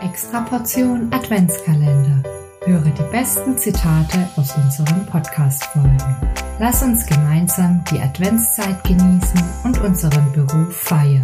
Extra Portion Adventskalender. Höre die besten Zitate aus unseren Podcast-Folgen. Lass uns gemeinsam die Adventszeit genießen und unseren Beruf feiern.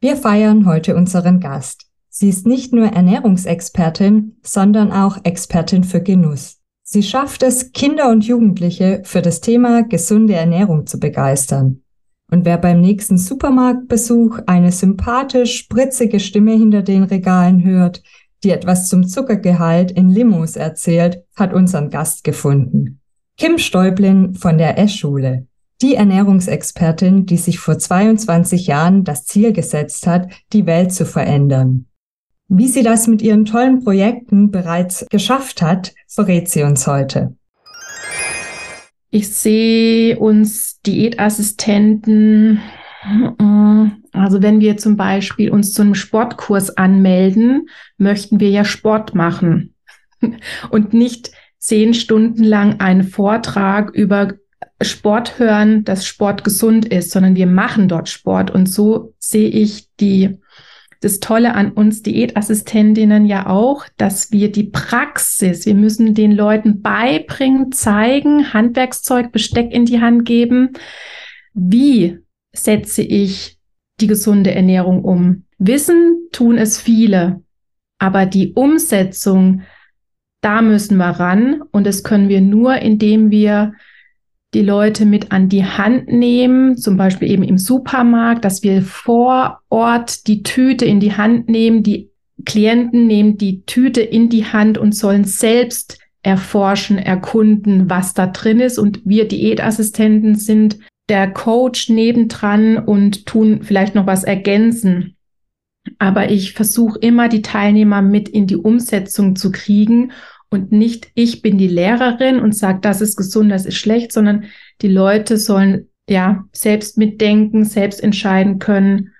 Wir feiern heute unseren Gast. Sie ist nicht nur Ernährungsexpertin, sondern auch Expertin für Genuss. Sie schafft es, Kinder und Jugendliche für das Thema gesunde Ernährung zu begeistern. Und wer beim nächsten Supermarktbesuch eine sympathisch spritzige Stimme hinter den Regalen hört, die etwas zum Zuckergehalt in Limos erzählt, hat unseren Gast gefunden. Kim Stäublin von der Eschule, die Ernährungsexpertin, die sich vor 22 Jahren das Ziel gesetzt hat, die Welt zu verändern. Wie sie das mit ihren tollen Projekten bereits geschafft hat, verrät sie uns heute. Ich sehe uns Diätassistenten, äh, also wenn wir zum Beispiel uns zu einem Sportkurs anmelden, möchten wir ja Sport machen und nicht zehn Stunden lang einen Vortrag über Sport hören, dass Sport gesund ist, sondern wir machen dort Sport. Und so sehe ich die das Tolle an uns Diätassistentinnen ja auch, dass wir die Praxis, wir müssen den Leuten beibringen, zeigen, Handwerkszeug, Besteck in die Hand geben. Wie setze ich die gesunde Ernährung um? Wissen tun es viele, aber die Umsetzung, da müssen wir ran und das können wir nur, indem wir die Leute mit an die Hand nehmen, zum Beispiel eben im Supermarkt, dass wir vor Ort die Tüte in die Hand nehmen, die Klienten nehmen die Tüte in die Hand und sollen selbst erforschen, erkunden, was da drin ist. Und wir Diätassistenten sind der Coach nebendran und tun vielleicht noch was ergänzen. Aber ich versuche immer, die Teilnehmer mit in die Umsetzung zu kriegen und nicht ich bin die Lehrerin und sage, das ist gesund, das ist schlecht, sondern die Leute sollen ja selbst mitdenken, selbst entscheiden können.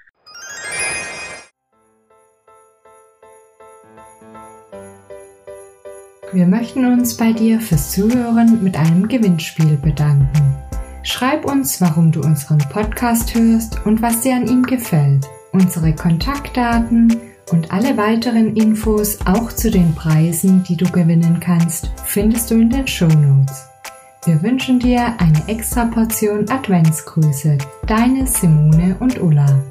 Wir möchten uns bei dir fürs Zuhören mit einem Gewinnspiel bedanken. Schreib uns, warum du unseren Podcast hörst und was dir an ihm gefällt. Unsere Kontaktdaten und alle weiteren Infos auch zu den Preisen, die du gewinnen kannst, findest du in den Show Notes. Wir wünschen dir eine extra Portion Adventsgrüße. Deine Simone und Ulla.